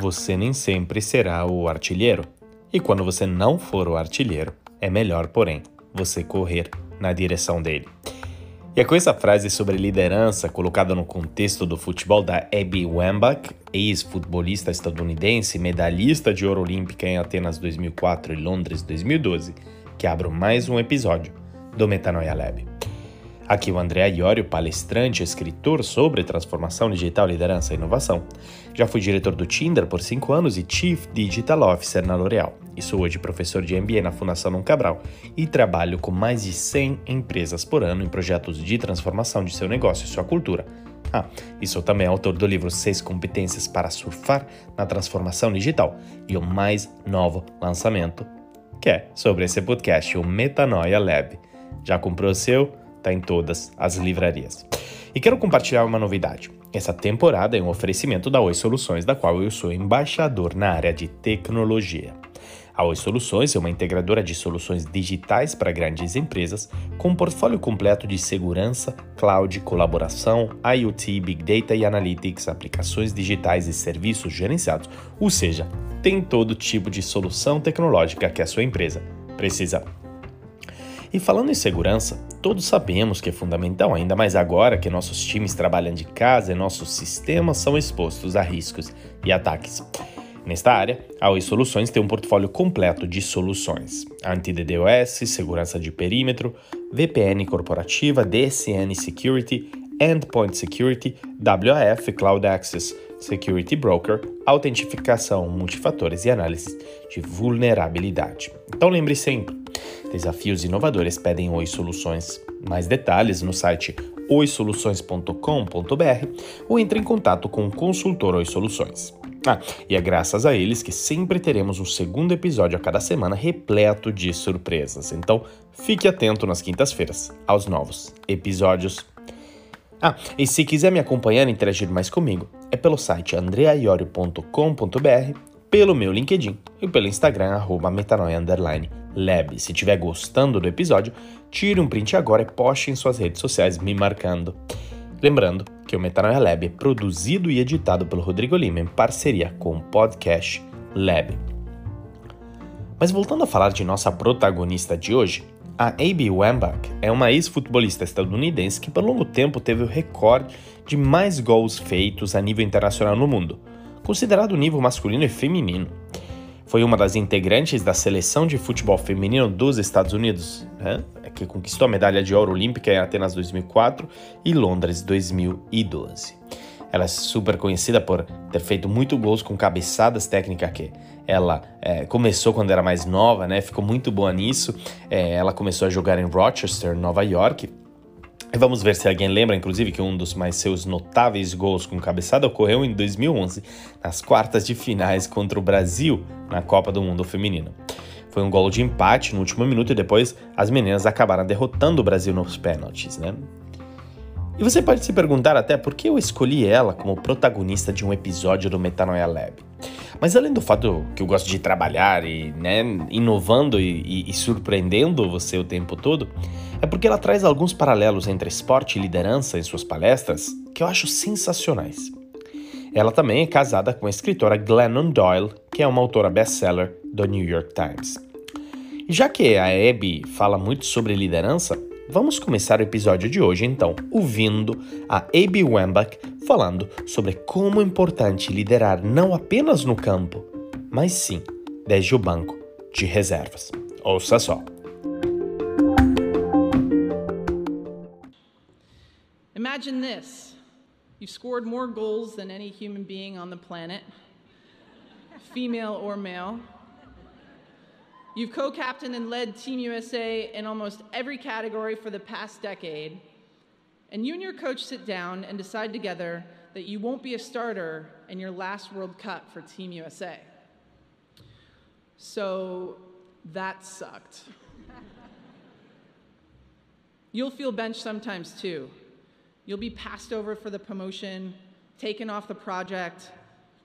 você nem sempre será o artilheiro. E quando você não for o artilheiro, é melhor, porém, você correr na direção dele. E é com essa frase sobre liderança colocada no contexto do futebol da Abby Wambach, ex-futebolista estadunidense, medalhista de ouro olímpica em Atenas 2004 e Londres 2012, que abro mais um episódio do Metanoia Lab. Aqui o André Iorio, palestrante e escritor sobre transformação digital, liderança e inovação. Já fui diretor do Tinder por 5 anos e Chief Digital Officer na L'Oréal. E sou hoje professor de MBA na Fundação Num Cabral e trabalho com mais de 100 empresas por ano em projetos de transformação de seu negócio e sua cultura. Ah, e sou também autor do livro 6 Competências para Surfar na Transformação Digital e o mais novo lançamento, que é sobre esse podcast, o Metanoia Lab. Já comprou o seu? Está em todas as livrarias. E quero compartilhar uma novidade. Essa temporada é um oferecimento da Oi Soluções, da qual eu sou embaixador na área de tecnologia. A Oi Soluções é uma integradora de soluções digitais para grandes empresas, com um portfólio completo de segurança, cloud, colaboração, IoT, Big Data e Analytics, aplicações digitais e serviços gerenciados, ou seja, tem todo tipo de solução tecnológica que a sua empresa precisa. E falando em segurança, todos sabemos que é fundamental, ainda mais agora que nossos times trabalham de casa e nossos sistemas são expostos a riscos e ataques. Nesta área, a Oi Soluções tem um portfólio completo de soluções: anti-DDoS, segurança de perímetro, VPN corporativa, DSN Security, Endpoint Security, WAF Cloud Access, Security Broker, autentificação multifatores e análise de vulnerabilidade. Então lembre sempre, Desafios inovadores pedem Oi Soluções. Mais detalhes no site oisoluções.com.br ou entre em contato com o consultor Oi Soluções. Ah, e é graças a eles que sempre teremos um segundo episódio a cada semana repleto de surpresas. Então, fique atento nas quintas-feiras aos novos episódios. Ah, e se quiser me acompanhar e interagir mais comigo, é pelo site andreaiorio.com.br, pelo meu LinkedIn e pelo Instagram, arroba metanoia Lab. Se estiver gostando do episódio, tire um print agora e poste em suas redes sociais me marcando. Lembrando que o Metanoia Lab é produzido e editado pelo Rodrigo Lima em parceria com o Podcast Lab. Mas voltando a falar de nossa protagonista de hoje, a A.B. Wambach é uma ex-futebolista estadunidense que por longo tempo teve o recorde de mais gols feitos a nível internacional no mundo, considerado nível masculino e feminino. Foi uma das integrantes da seleção de futebol feminino dos Estados Unidos, né? que conquistou a medalha de ouro olímpica em Atenas 2004 e Londres 2012. Ela é super conhecida por ter feito muito gols com cabeçadas técnicas que ela é, começou quando era mais nova, né? Ficou muito boa nisso. É, ela começou a jogar em Rochester, Nova York, vamos ver se alguém lembra, inclusive, que um dos mais seus notáveis gols com cabeçada ocorreu em 2011, nas quartas de finais contra o Brasil na Copa do Mundo Feminino. Foi um gol de empate no último minuto e depois as meninas acabaram derrotando o Brasil nos pênaltis, né? E você pode se perguntar até por que eu escolhi ela como protagonista de um episódio do Metanoia Lab. Mas além do fato que eu gosto de trabalhar e né, inovando e, e, e surpreendendo você o tempo todo, é porque ela traz alguns paralelos entre esporte e liderança em suas palestras que eu acho sensacionais. Ela também é casada com a escritora Glennon Doyle, que é uma autora best-seller do New York Times. E já que a Abby fala muito sobre liderança, vamos começar o episódio de hoje então ouvindo a Abby Wambach falando sobre como é importante liderar não apenas no campo, mas sim desde o banco de reservas. Ouça só. Imagine this. You scored more goals than any human being on the planet, female or male. You've co captained and led Team USA in almost every category for the past decade. And you and your coach sit down and decide together that you won't be a starter in your last World Cup for Team USA. So that sucked. You'll feel benched sometimes too. You'll be passed over for the promotion, taken off the project.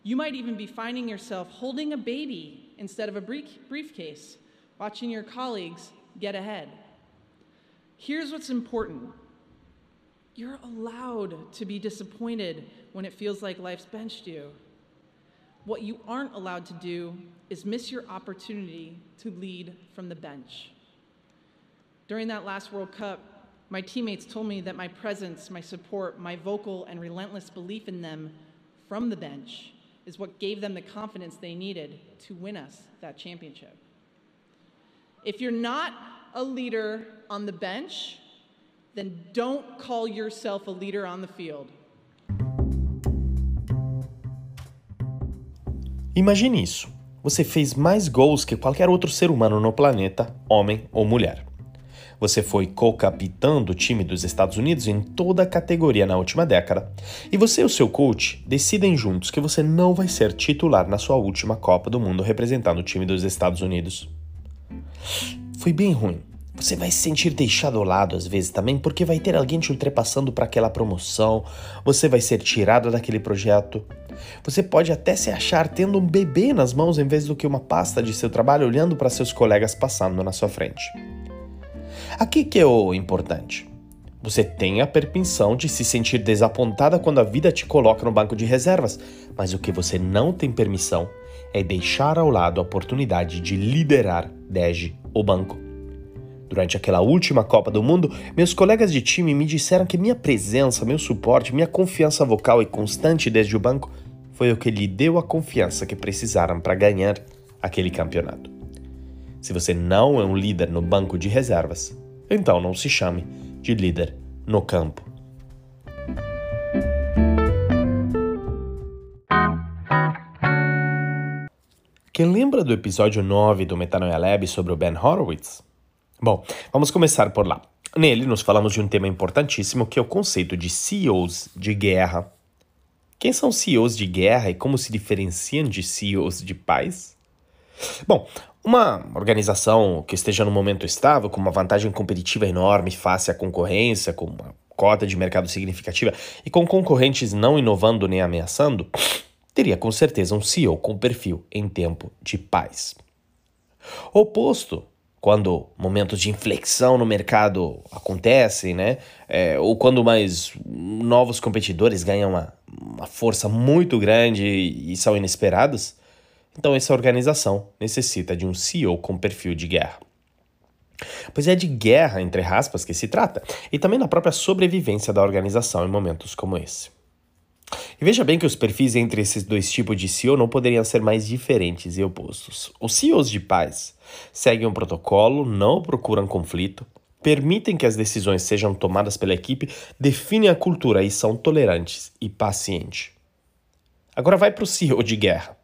You might even be finding yourself holding a baby instead of a briefcase, watching your colleagues get ahead. Here's what's important you're allowed to be disappointed when it feels like life's benched you. What you aren't allowed to do is miss your opportunity to lead from the bench. During that last World Cup, my teammates told me that my presence, my support, my vocal and relentless belief in them from the bench is what gave them the confidence they needed to win us that championship. If you're not a leader on the bench, then don't call yourself a leader on the field. Imagine isso. Você fez mais gols que qualquer outro ser humano no planeta, homem ou mulher. Você foi co-capitão do time dos Estados Unidos em toda a categoria na última década. E você e o seu coach decidem juntos que você não vai ser titular na sua última Copa do Mundo representando o time dos Estados Unidos. Foi bem ruim. Você vai se sentir deixado ao lado às vezes também, porque vai ter alguém te ultrapassando para aquela promoção, você vai ser tirado daquele projeto. Você pode até se achar tendo um bebê nas mãos em vez do que uma pasta de seu trabalho olhando para seus colegas passando na sua frente. Aqui que é o importante. Você tem a permissão de se sentir desapontada quando a vida te coloca no banco de reservas, mas o que você não tem permissão é deixar ao lado a oportunidade de liderar desde o banco. Durante aquela última Copa do Mundo, meus colegas de time me disseram que minha presença, meu suporte, minha confiança vocal e constante desde o banco foi o que lhe deu a confiança que precisaram para ganhar aquele campeonato. Se você não é um líder no banco de reservas, então não se chame de líder no campo. Quem lembra do episódio 9 do Metanoia Lab sobre o Ben Horowitz? Bom, vamos começar por lá. Nele, nos falamos de um tema importantíssimo que é o conceito de CEOs de guerra. Quem são CEOs de guerra e como se diferenciam de CEOs de paz? Bom, uma organização que esteja num momento estável, com uma vantagem competitiva enorme face à concorrência, com uma cota de mercado significativa e com concorrentes não inovando nem ameaçando, teria com certeza um CEO com perfil em tempo de paz. Oposto, quando momentos de inflexão no mercado acontecem, né? É, ou quando mais novos competidores ganham uma, uma força muito grande e são inesperados, então, essa organização necessita de um CEO com perfil de guerra. Pois é de guerra, entre aspas, que se trata, e também da própria sobrevivência da organização em momentos como esse. E veja bem que os perfis entre esses dois tipos de CEO não poderiam ser mais diferentes e opostos. Os CEOs de paz seguem um protocolo, não procuram conflito, permitem que as decisões sejam tomadas pela equipe, definem a cultura e são tolerantes e pacientes. Agora vai para o CEO de guerra.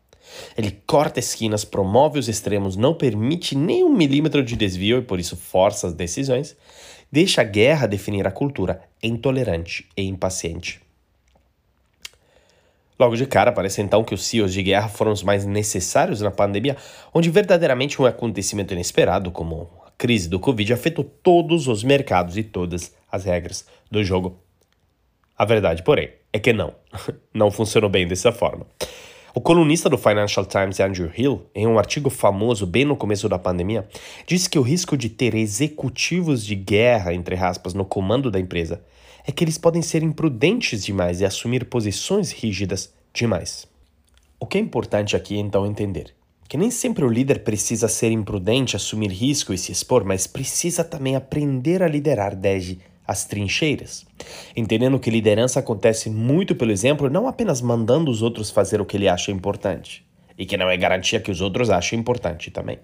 Ele corta esquinas, promove os extremos, não permite nem um milímetro de desvio e por isso força as decisões, deixa a guerra definir a cultura, é intolerante e impaciente. Logo de cara, parece então que os CEOs de guerra foram os mais necessários na pandemia, onde verdadeiramente um acontecimento inesperado, como a crise do Covid, afetou todos os mercados e todas as regras do jogo. A verdade, porém, é que não. Não funcionou bem dessa forma. O colunista do Financial Times, Andrew Hill, em um artigo famoso bem no começo da pandemia, disse que o risco de ter executivos de guerra, entre aspas, no comando da empresa é que eles podem ser imprudentes demais e assumir posições rígidas demais. O que é importante aqui então entender que nem sempre o líder precisa ser imprudente, assumir risco e se expor, mas precisa também aprender a liderar desde as trincheiras, entendendo que liderança acontece muito pelo exemplo, não apenas mandando os outros fazer o que ele acha importante, e que não é garantia que os outros achem importante também.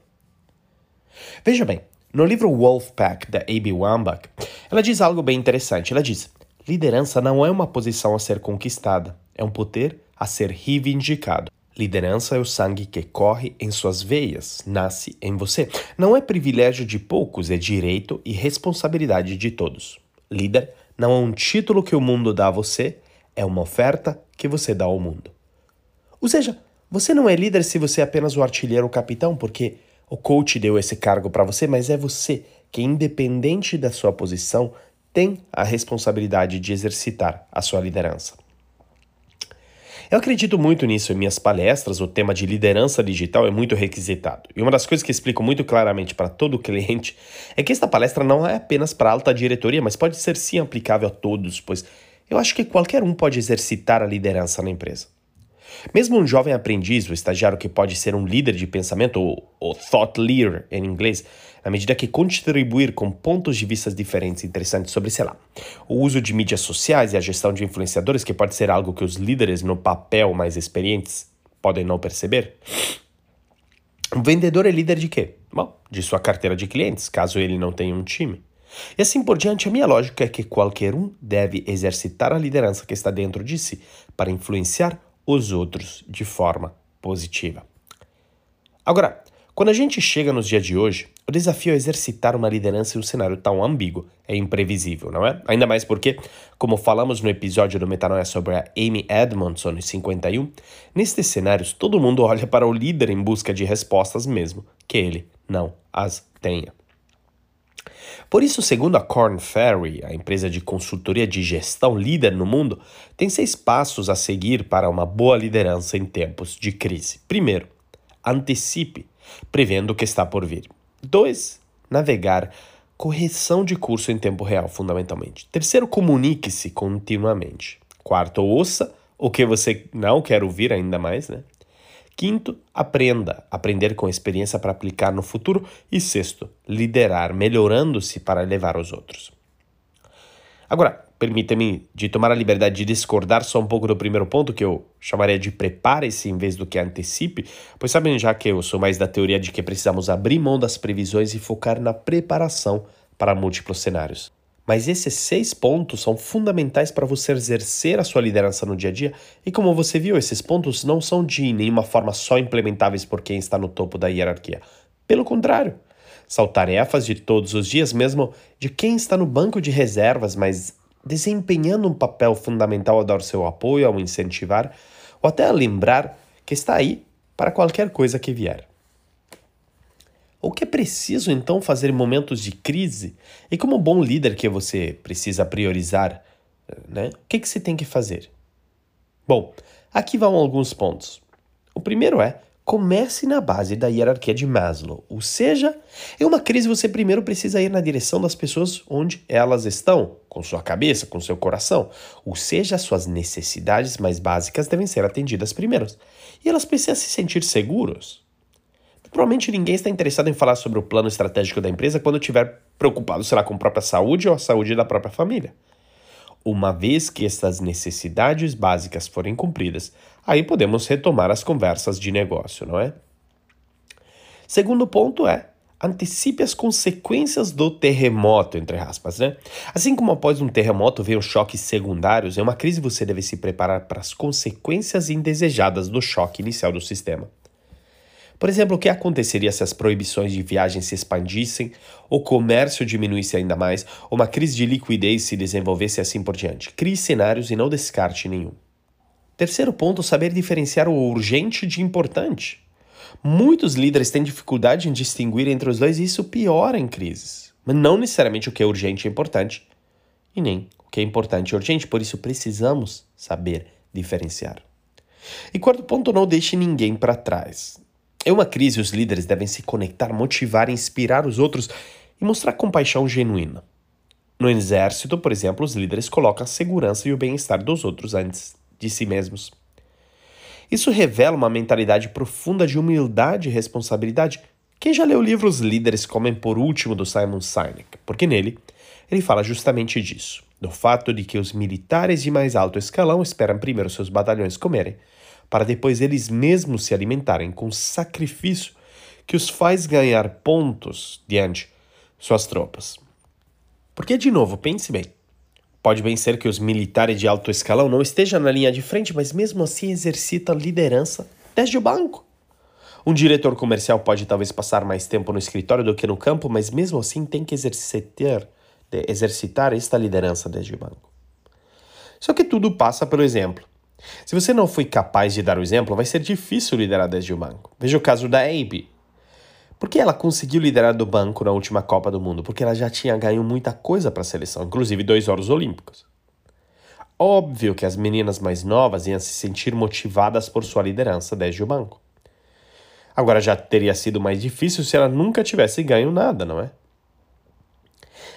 Veja bem, no livro Wolfpack da A.B. Wambach, ela diz algo bem interessante. Ela diz: liderança não é uma posição a ser conquistada, é um poder a ser reivindicado. Liderança é o sangue que corre em suas veias, nasce em você. Não é privilégio de poucos, é direito e responsabilidade de todos. Líder não é um título que o mundo dá a você, é uma oferta que você dá ao mundo. Ou seja, você não é líder se você é apenas o artilheiro ou capitão, porque o coach deu esse cargo para você, mas é você que, independente da sua posição, tem a responsabilidade de exercitar a sua liderança. Eu acredito muito nisso em minhas palestras, o tema de liderança digital é muito requisitado. E uma das coisas que explico muito claramente para todo cliente é que esta palestra não é apenas para alta diretoria, mas pode ser sim aplicável a todos, pois eu acho que qualquer um pode exercitar a liderança na empresa. Mesmo um jovem aprendiz, o estagiário que pode ser um líder de pensamento, ou, ou thought leader em inglês, na medida que contribuir com pontos de vista diferentes e interessantes sobre, sei lá, o uso de mídias sociais e a gestão de influenciadores, que pode ser algo que os líderes no papel mais experientes podem não perceber. Um vendedor é líder de quê? Bom, de sua carteira de clientes, caso ele não tenha um time. E assim por diante, a minha lógica é que qualquer um deve exercitar a liderança que está dentro de si para influenciar os outros de forma positiva. Agora, quando a gente chega nos dias de hoje, o desafio é exercitar uma liderança em um cenário tão ambíguo é imprevisível, não é? Ainda mais porque, como falamos no episódio do Metanoia sobre a Amy Edmondson em 51, nestes cenários todo mundo olha para o líder em busca de respostas mesmo que ele não as tenha. Por isso, segundo a Korn Ferry, a empresa de consultoria de gestão líder no mundo, tem seis passos a seguir para uma boa liderança em tempos de crise. Primeiro, antecipe, prevendo o que está por vir. Dois, navegar, correção de curso em tempo real, fundamentalmente. Terceiro, comunique-se continuamente. Quarto, ouça o que você não quer ouvir ainda mais, né? Quinto, aprenda. Aprender com experiência para aplicar no futuro. E sexto, liderar, melhorando-se para levar os outros. Agora, permita-me de tomar a liberdade de discordar só um pouco do primeiro ponto, que eu chamaria de prepare-se em vez do que antecipe, pois sabem já que eu sou mais da teoria de que precisamos abrir mão das previsões e focar na preparação para múltiplos cenários. Mas esses seis pontos são fundamentais para você exercer a sua liderança no dia a dia, e como você viu, esses pontos não são de nenhuma forma só implementáveis por quem está no topo da hierarquia. Pelo contrário, são tarefas de todos os dias, mesmo de quem está no banco de reservas, mas desempenhando um papel fundamental a dar seu apoio, ao incentivar, ou até a lembrar que está aí para qualquer coisa que vier. O que é preciso então fazer em momentos de crise? E como bom líder que você precisa priorizar, né? O que, que você tem que fazer? Bom, aqui vão alguns pontos. O primeiro é comece na base da hierarquia de Maslow, ou seja, em uma crise você primeiro precisa ir na direção das pessoas onde elas estão, com sua cabeça, com seu coração, ou seja, suas necessidades mais básicas devem ser atendidas primeiro. E elas precisam se sentir seguros. Provavelmente ninguém está interessado em falar sobre o plano estratégico da empresa quando estiver preocupado, será com a própria saúde ou a saúde da própria família. Uma vez que estas necessidades básicas forem cumpridas, aí podemos retomar as conversas de negócio, não é? Segundo ponto é antecipe as consequências do terremoto, entre aspas, né? Assim como após um terremoto vem os choques secundários, em uma crise você deve se preparar para as consequências indesejadas do choque inicial do sistema. Por exemplo, o que aconteceria se as proibições de viagem se expandissem, o comércio diminuísse ainda mais, uma crise de liquidez se desenvolvesse assim por diante? Crie cenários e não descarte nenhum. Terceiro ponto, saber diferenciar o urgente de importante. Muitos líderes têm dificuldade em distinguir entre os dois e isso piora em crises. Mas não necessariamente o que é urgente é importante, e nem o que é importante é urgente, por isso precisamos saber diferenciar. E quarto ponto, não deixe ninguém para trás. Em uma crise, os líderes devem se conectar, motivar, inspirar os outros e mostrar compaixão genuína. No exército, por exemplo, os líderes colocam a segurança e o bem-estar dos outros antes de si mesmos. Isso revela uma mentalidade profunda de humildade e responsabilidade. Quem já leu o livro Os Líderes Comem por Último, do Simon Sinek? Porque nele ele fala justamente disso, do fato de que os militares de mais alto escalão esperam primeiro seus batalhões comerem para depois eles mesmos se alimentarem com sacrifício que os faz ganhar pontos diante suas tropas. Porque, de novo, pense bem. Pode bem ser que os militares de alto escalão não estejam na linha de frente, mas mesmo assim exercitam liderança desde o banco. Um diretor comercial pode talvez passar mais tempo no escritório do que no campo, mas mesmo assim tem que exercitar, exercitar esta liderança desde o banco. Só que tudo passa pelo exemplo. Se você não foi capaz de dar o exemplo, vai ser difícil liderar desde o banco. Veja o caso da Abe. Por que ela conseguiu liderar do banco na última Copa do Mundo? Porque ela já tinha ganho muita coisa para a seleção, inclusive dois ouros olímpicos. Óbvio que as meninas mais novas iam se sentir motivadas por sua liderança desde o banco. Agora já teria sido mais difícil se ela nunca tivesse ganho nada, não é?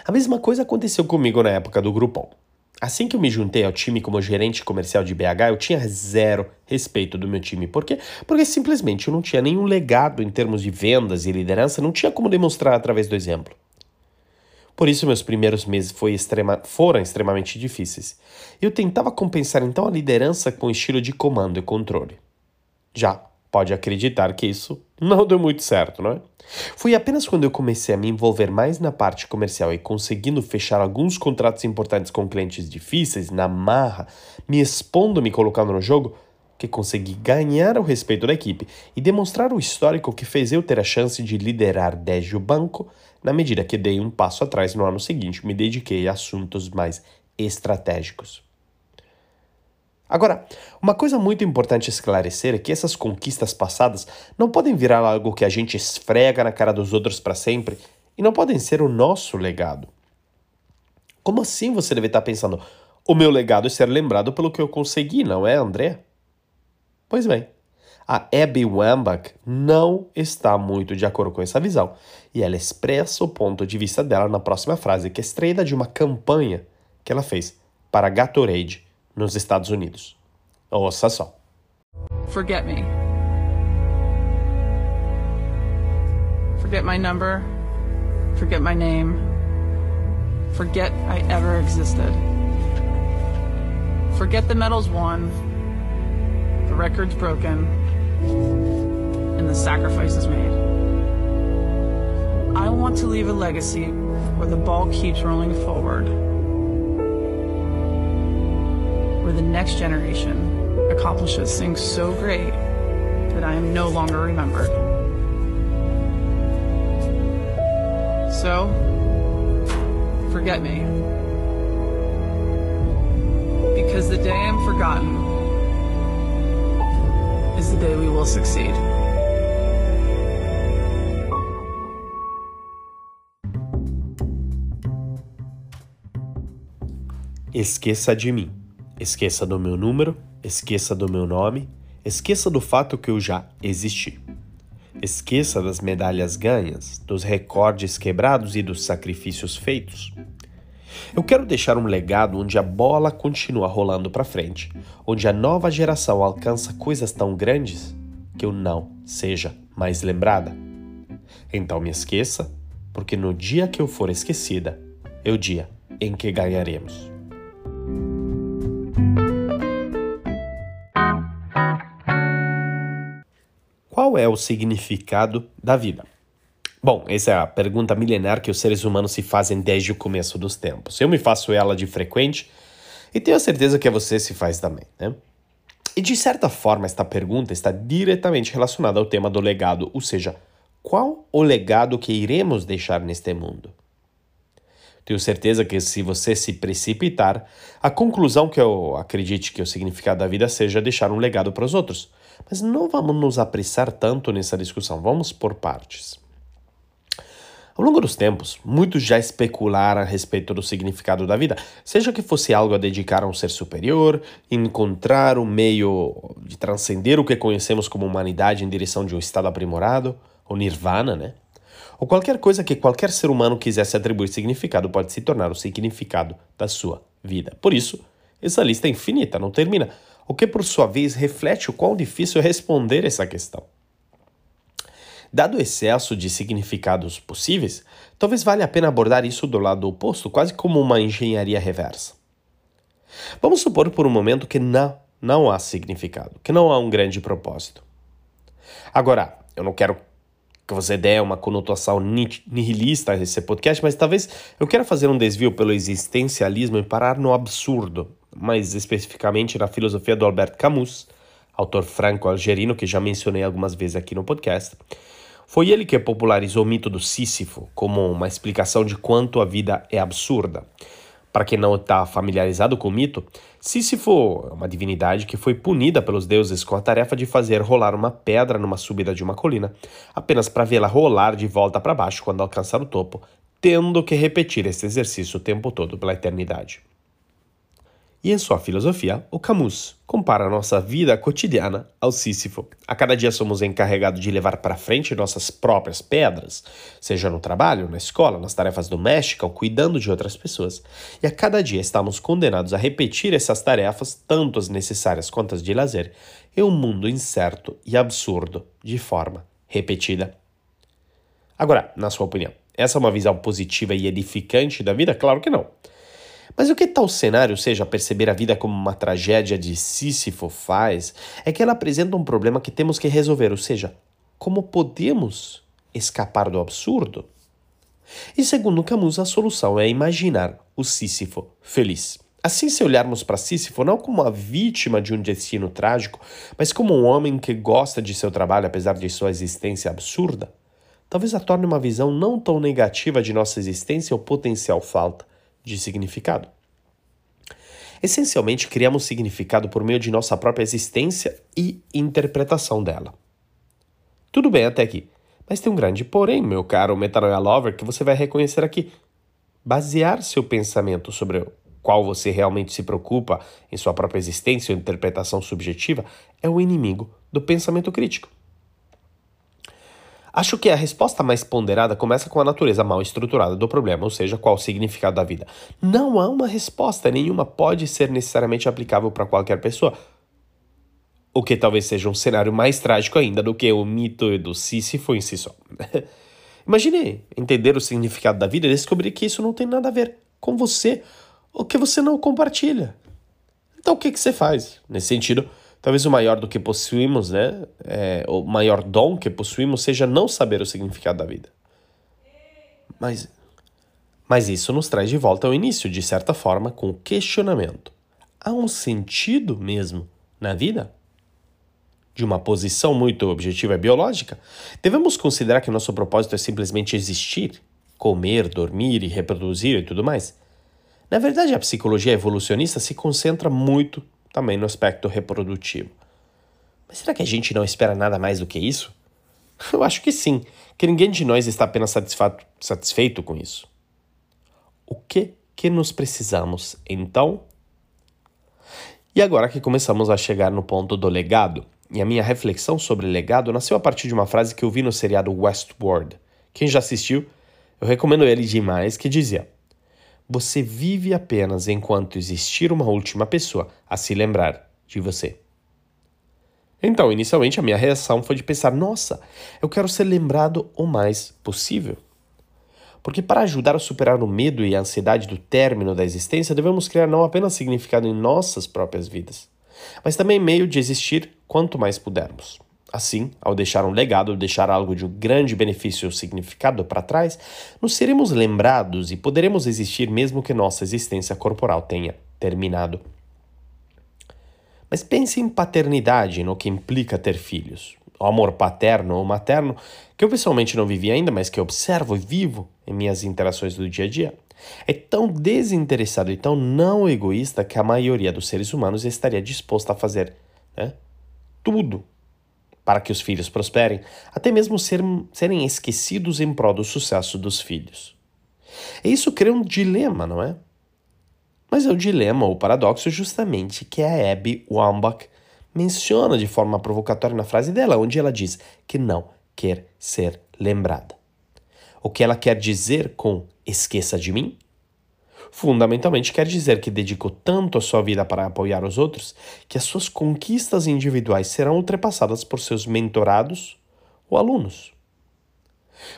A mesma coisa aconteceu comigo na época do grupão. Assim que eu me juntei ao time como gerente comercial de BH, eu tinha zero respeito do meu time. Por quê? Porque simplesmente eu não tinha nenhum legado em termos de vendas e liderança, não tinha como demonstrar através do exemplo. Por isso, meus primeiros meses extrema, foram extremamente difíceis. Eu tentava compensar então a liderança com estilo de comando e controle. Já pode acreditar que isso não deu muito certo, não é? Foi apenas quando eu comecei a me envolver mais na parte comercial e conseguindo fechar alguns contratos importantes com clientes difíceis, na marra, me expondo, me colocando no jogo, que consegui ganhar o respeito da equipe e demonstrar o histórico que fez eu ter a chance de liderar desde o banco, na medida que dei um passo atrás no ano seguinte, me dediquei a assuntos mais estratégicos. Agora, uma coisa muito importante esclarecer é que essas conquistas passadas não podem virar algo que a gente esfrega na cara dos outros para sempre e não podem ser o nosso legado. Como assim você deve estar pensando? O meu legado é ser lembrado pelo que eu consegui, não é, André? Pois bem, a Abby Wambach não está muito de acordo com essa visão e ela expressa o ponto de vista dela na próxima frase, que é extraída de uma campanha que ela fez para Gatorade nos Estados Unidos. Ouça só. Forget me. Forget my number. Forget my name. Forget I ever existed. Forget the medals won, the records broken, and the sacrifices made. I want to leave a legacy where the ball keeps rolling forward where the next generation accomplishes things so great that I am no longer remembered. So, forget me. Because the day I'm forgotten is the day we will succeed. Esqueça de mim. Esqueça do meu número, esqueça do meu nome, esqueça do fato que eu já existi. Esqueça das medalhas ganhas, dos recordes quebrados e dos sacrifícios feitos. Eu quero deixar um legado onde a bola continua rolando para frente, onde a nova geração alcança coisas tão grandes que eu não seja mais lembrada. Então me esqueça, porque no dia que eu for esquecida, é o dia em que ganharemos. Qual é o significado da vida? Bom, essa é a pergunta milenar que os seres humanos se fazem desde o começo dos tempos. Eu me faço ela de frequente e tenho a certeza que você se faz também, né? E de certa forma, esta pergunta está diretamente relacionada ao tema do legado, ou seja, qual o legado que iremos deixar neste mundo? Tenho certeza que se você se precipitar, a conclusão que eu acredite que o significado da vida seja deixar um legado para os outros. Mas não vamos nos apressar tanto nessa discussão, vamos por partes. Ao longo dos tempos, muitos já especularam a respeito do significado da vida, seja que fosse algo a dedicar a um ser superior, encontrar um meio de transcender o que conhecemos como humanidade em direção de um estado aprimorado, ou nirvana, né? Ou qualquer coisa que qualquer ser humano quisesse atribuir significado pode se tornar o significado da sua vida. Por isso, essa lista é infinita, não termina o que por sua vez reflete o quão difícil é responder essa questão. Dado o excesso de significados possíveis, talvez valha a pena abordar isso do lado oposto, quase como uma engenharia reversa. Vamos supor por um momento que não, não há significado, que não há um grande propósito. Agora, eu não quero que você dê uma conotação nihilista a esse podcast, mas talvez eu quero fazer um desvio pelo existencialismo e parar no absurdo, mais especificamente na filosofia do Albert Camus, autor franco-algerino que já mencionei algumas vezes aqui no podcast. Foi ele que popularizou o mito do Sísifo como uma explicação de quanto a vida é absurda. Para quem não está familiarizado com o mito, Sísifo é uma divindade que foi punida pelos deuses com a tarefa de fazer rolar uma pedra numa subida de uma colina, apenas para vê-la rolar de volta para baixo quando alcançar o topo, tendo que repetir esse exercício o tempo todo pela eternidade. E em sua filosofia, o Camus compara nossa vida cotidiana ao Sísifo. A cada dia somos encarregados de levar para frente nossas próprias pedras, seja no trabalho, na escola, nas tarefas domésticas ou cuidando de outras pessoas. E a cada dia estamos condenados a repetir essas tarefas, tanto as necessárias quanto as de lazer, em um mundo incerto e absurdo, de forma repetida. Agora, na sua opinião, essa é uma visão positiva e edificante da vida? Claro que não. Mas o que tal cenário seja perceber a vida como uma tragédia de Sísifo faz, é que ela apresenta um problema que temos que resolver, ou seja, como podemos escapar do absurdo? E segundo Camus, a solução é imaginar o Sísifo feliz. Assim, se olharmos para Sísifo não como a vítima de um destino trágico, mas como um homem que gosta de seu trabalho apesar de sua existência absurda, talvez a torne uma visão não tão negativa de nossa existência ou potencial falta de significado. Essencialmente, criamos significado por meio de nossa própria existência e interpretação dela. Tudo bem até aqui, mas tem um grande porém, meu caro Metanoia Lover, que você vai reconhecer aqui. Basear seu pensamento sobre o qual você realmente se preocupa em sua própria existência ou interpretação subjetiva é o inimigo do pensamento crítico. Acho que a resposta mais ponderada começa com a natureza mal estruturada do problema, ou seja, qual o significado da vida. Não há uma resposta, nenhuma pode ser necessariamente aplicável para qualquer pessoa. O que talvez seja um cenário mais trágico ainda do que o mito do Sísifo em si só. Imagine entender o significado da vida e descobrir que isso não tem nada a ver com você, ou que você não compartilha. Então o que, que você faz? Nesse sentido, Talvez o maior do que possuímos, né? É, o maior dom que possuímos seja não saber o significado da vida. Mas, mas isso nos traz de volta ao início, de certa forma, com o questionamento. Há um sentido mesmo na vida? De uma posição muito objetiva e biológica, devemos considerar que nosso propósito é simplesmente existir, comer, dormir e reproduzir e tudo mais. Na verdade, a psicologia evolucionista se concentra muito também no aspecto reprodutivo. Mas será que a gente não espera nada mais do que isso? Eu acho que sim, que ninguém de nós está apenas satisfeito com isso. O que que nos precisamos então? E agora que começamos a chegar no ponto do legado, e a minha reflexão sobre legado nasceu a partir de uma frase que eu vi no seriado Westworld. Quem já assistiu, eu recomendo ele demais, que dizia: você vive apenas enquanto existir uma última pessoa a se lembrar de você. Então, inicialmente, a minha reação foi de pensar: nossa, eu quero ser lembrado o mais possível. Porque para ajudar a superar o medo e a ansiedade do término da existência, devemos criar não apenas significado em nossas próprias vidas, mas também meio de existir quanto mais pudermos. Assim, ao deixar um legado, deixar algo de um grande benefício ou significado para trás, nos seremos lembrados e poderemos existir mesmo que nossa existência corporal tenha terminado. Mas pense em paternidade, no que implica ter filhos. O amor paterno ou materno, que eu pessoalmente não vivi ainda, mas que observo e vivo em minhas interações do dia a dia, é tão desinteressado e tão não egoísta que a maioria dos seres humanos estaria disposta a fazer né, tudo para que os filhos prosperem, até mesmo ser, serem esquecidos em prol do sucesso dos filhos. E isso cria um dilema, não é? Mas é o dilema ou paradoxo justamente que a Abby Wambach menciona de forma provocatória na frase dela, onde ela diz que não quer ser lembrada. O que ela quer dizer com esqueça de mim Fundamentalmente quer dizer que dedicou tanto a sua vida para apoiar os outros que as suas conquistas individuais serão ultrapassadas por seus mentorados ou alunos.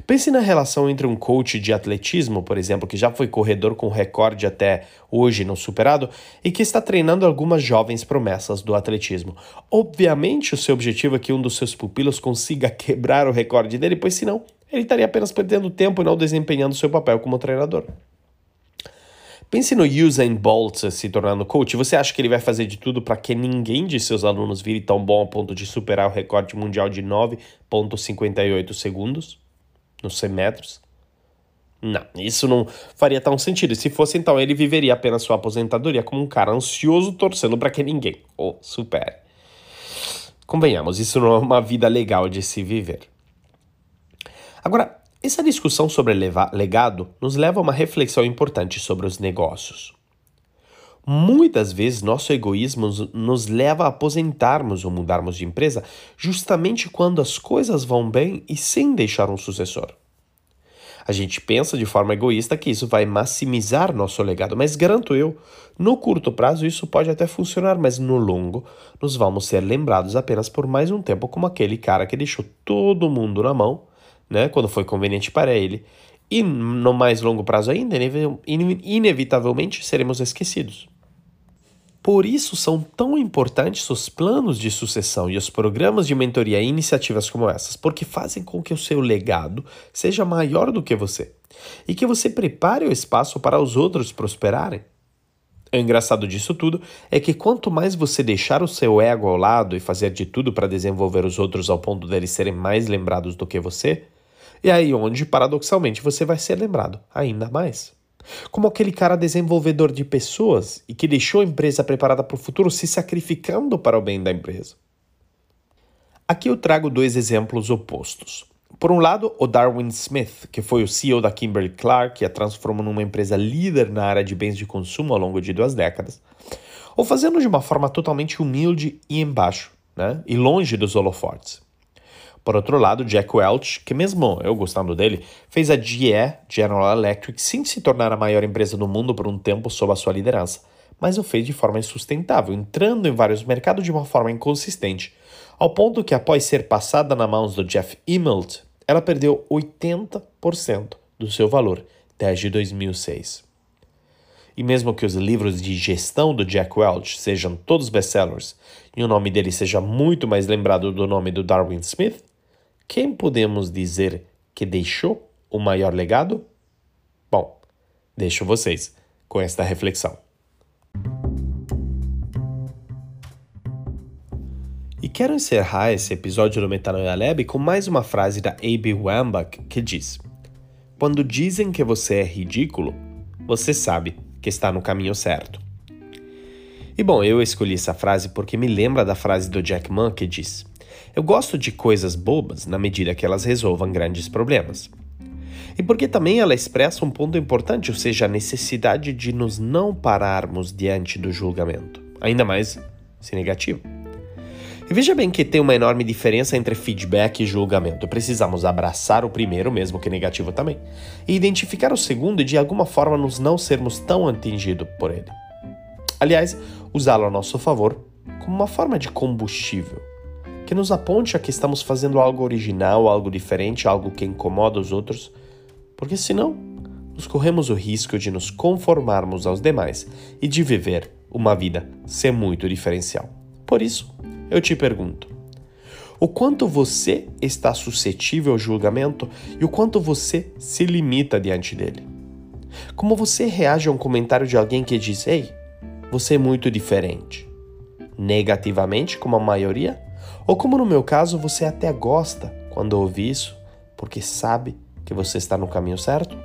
Pense na relação entre um coach de atletismo, por exemplo, que já foi corredor com recorde até hoje não superado e que está treinando algumas jovens promessas do atletismo. Obviamente, o seu objetivo é que um dos seus pupilos consiga quebrar o recorde dele, pois senão ele estaria apenas perdendo tempo e não desempenhando seu papel como treinador. Pense no Usain Bolt se tornando coach. Você acha que ele vai fazer de tudo para que ninguém de seus alunos vire tão bom a ponto de superar o recorde mundial de 9,58 segundos nos 100 metros? Não, isso não faria tão sentido. Se fosse, então ele viveria apenas sua aposentadoria como um cara ansioso torcendo para que ninguém o supere. Convenhamos, isso não é uma vida legal de se viver. Agora, essa discussão sobre legado nos leva a uma reflexão importante sobre os negócios. Muitas vezes nosso egoísmo nos leva a aposentarmos ou mudarmos de empresa justamente quando as coisas vão bem e sem deixar um sucessor. A gente pensa de forma egoísta que isso vai maximizar nosso legado, mas garanto eu, no curto prazo isso pode até funcionar, mas no longo nos vamos ser lembrados apenas por mais um tempo como aquele cara que deixou todo mundo na mão, né, quando foi conveniente para ele. E no mais longo prazo ainda, inevitavelmente seremos esquecidos. Por isso são tão importantes os planos de sucessão e os programas de mentoria e iniciativas como essas, porque fazem com que o seu legado seja maior do que você e que você prepare o espaço para os outros prosperarem. O engraçado disso tudo é que quanto mais você deixar o seu ego ao lado e fazer de tudo para desenvolver os outros ao ponto deles serem mais lembrados do que você, é aí onde, paradoxalmente, você vai ser lembrado ainda mais. Como aquele cara desenvolvedor de pessoas e que deixou a empresa preparada para o futuro se sacrificando para o bem da empresa. Aqui eu trago dois exemplos opostos. Por um lado, o Darwin Smith, que foi o CEO da Kimberly Clark, que a transformou numa empresa líder na área de bens de consumo ao longo de duas décadas, ou fazendo de uma forma totalmente humilde e embaixo, né? e longe dos holofotes. Por outro lado, Jack Welch, que mesmo eu gostando dele, fez a GE, General Electric, sem se tornar a maior empresa do mundo por um tempo sob a sua liderança, mas o fez de forma insustentável, entrando em vários mercados de uma forma inconsistente, ao ponto que após ser passada nas mãos do Jeff Immelt, ela perdeu 80% do seu valor desde 2006. E mesmo que os livros de gestão do Jack Welch sejam todos best-sellers e o nome dele seja muito mais lembrado do nome do Darwin Smith, quem podemos dizer que deixou o maior legado? Bom, deixo vocês com esta reflexão. E quero encerrar esse episódio do Metanoia Lab com mais uma frase da A.B. Wambach que diz: Quando dizem que você é ridículo, você sabe que está no caminho certo. E bom, eu escolhi essa frase porque me lembra da frase do Jack Ma que diz: eu gosto de coisas bobas na medida que elas resolvam grandes problemas. E porque também ela expressa um ponto importante, ou seja, a necessidade de nos não pararmos diante do julgamento, ainda mais se negativo. E veja bem que tem uma enorme diferença entre feedback e julgamento. Precisamos abraçar o primeiro, mesmo que negativo também, e identificar o segundo e de alguma forma nos não sermos tão atingidos por ele. Aliás, usá-lo a nosso favor como uma forma de combustível que nos aponte a que estamos fazendo algo original, algo diferente, algo que incomoda os outros, porque senão nos corremos o risco de nos conformarmos aos demais e de viver uma vida sem muito diferencial. Por isso, eu te pergunto: o quanto você está suscetível ao julgamento e o quanto você se limita diante dele? Como você reage a um comentário de alguém que diz: Ei, você é muito diferente? Negativamente, como a maioria? Ou como no meu caso, você até gosta quando ouve isso, porque sabe que você está no caminho certo?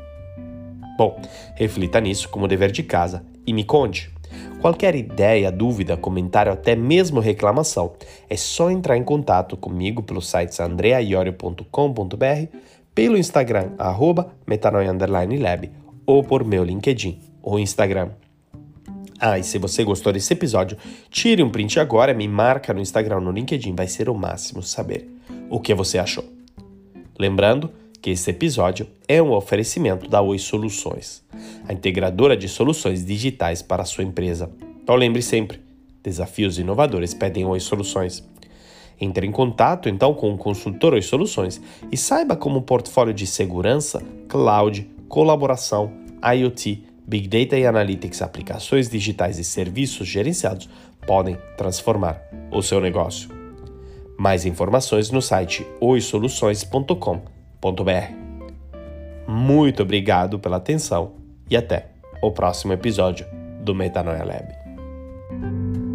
Bom, reflita nisso como dever de casa e me conte. Qualquer ideia, dúvida, comentário, até mesmo reclamação, é só entrar em contato comigo pelo site andreaiorio.com.br, pelo Instagram, arroba metanoia_lab, ou por meu LinkedIn ou Instagram. Ah, e se você gostou desse episódio, tire um print agora, me marca no Instagram no LinkedIn, vai ser o máximo saber o que você achou. Lembrando que esse episódio é um oferecimento da Oi Soluções, a integradora de soluções digitais para a sua empresa. Então lembre sempre, desafios inovadores pedem Oi Soluções. Entre em contato então com o consultor Oi Soluções e saiba como o portfólio de segurança, cloud, colaboração, IoT Big Data e Analytics, aplicações digitais e serviços gerenciados podem transformar o seu negócio. Mais informações no site oisoluções.com.br. Muito obrigado pela atenção e até o próximo episódio do Metanoia Lab.